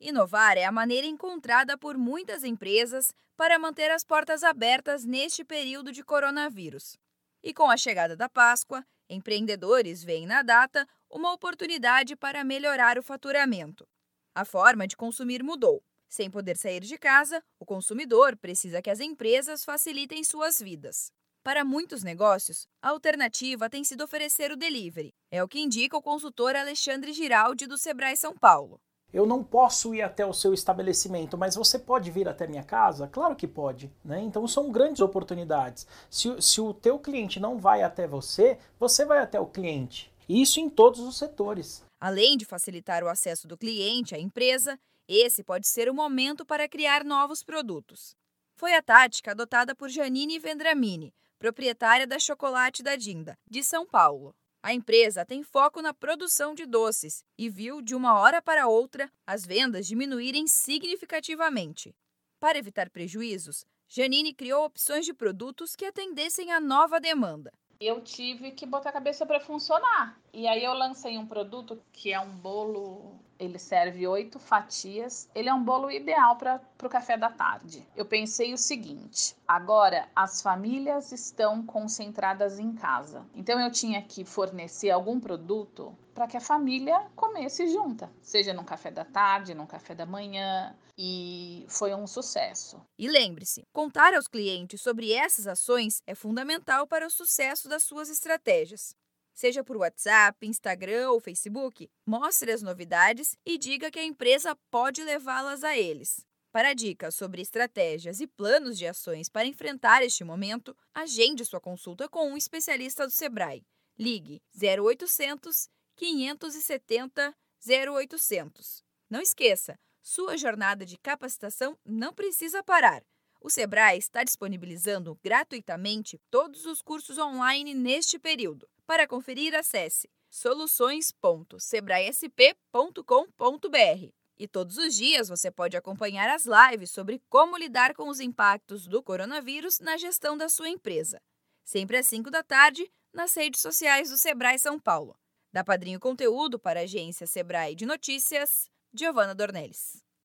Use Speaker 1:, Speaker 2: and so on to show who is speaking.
Speaker 1: Inovar é a maneira encontrada por muitas empresas para manter as portas abertas neste período de coronavírus. E com a chegada da Páscoa, empreendedores veem na data uma oportunidade para melhorar o faturamento. A forma de consumir mudou. Sem poder sair de casa, o consumidor precisa que as empresas facilitem suas vidas. Para muitos negócios, a alternativa tem sido oferecer o delivery. É o que indica o consultor Alexandre Giraldi do Sebrae São Paulo.
Speaker 2: Eu não posso ir até o seu estabelecimento, mas você pode vir até minha casa? Claro que pode. Né? Então são grandes oportunidades. Se, se o teu cliente não vai até você, você vai até o cliente. Isso em todos os setores.
Speaker 1: Além de facilitar o acesso do cliente à empresa, esse pode ser o momento para criar novos produtos. Foi a tática adotada por Janine Vendramini, proprietária da Chocolate da Dinda, de São Paulo. A empresa tem foco na produção de doces e viu, de uma hora para outra, as vendas diminuírem significativamente. Para evitar prejuízos, Janine criou opções de produtos que atendessem à nova demanda
Speaker 3: eu tive que botar a cabeça para funcionar. E aí eu lancei um produto que é um bolo, ele serve oito fatias. Ele é um bolo ideal para o café da tarde. Eu pensei o seguinte: agora as famílias estão concentradas em casa, então eu tinha que fornecer algum produto para que a família comesse junta, seja num café da tarde, num café da manhã, e foi um sucesso.
Speaker 1: E lembre-se, contar aos clientes sobre essas ações é fundamental para o sucesso das suas estratégias. Seja por WhatsApp, Instagram ou Facebook, mostre as novidades e diga que a empresa pode levá-las a eles. Para dicas sobre estratégias e planos de ações para enfrentar este momento, agende sua consulta com um especialista do Sebrae. Ligue 0800 570 0800. Não esqueça, sua jornada de capacitação não precisa parar. O Sebrae está disponibilizando gratuitamente todos os cursos online neste período. Para conferir, acesse soluções.sebraesp.com.br. E todos os dias você pode acompanhar as lives sobre como lidar com os impactos do coronavírus na gestão da sua empresa. Sempre às 5 da tarde, nas redes sociais do Sebrae São Paulo. Da Padrinho Conteúdo para a agência Sebrae de Notícias, Giovana Dornelles.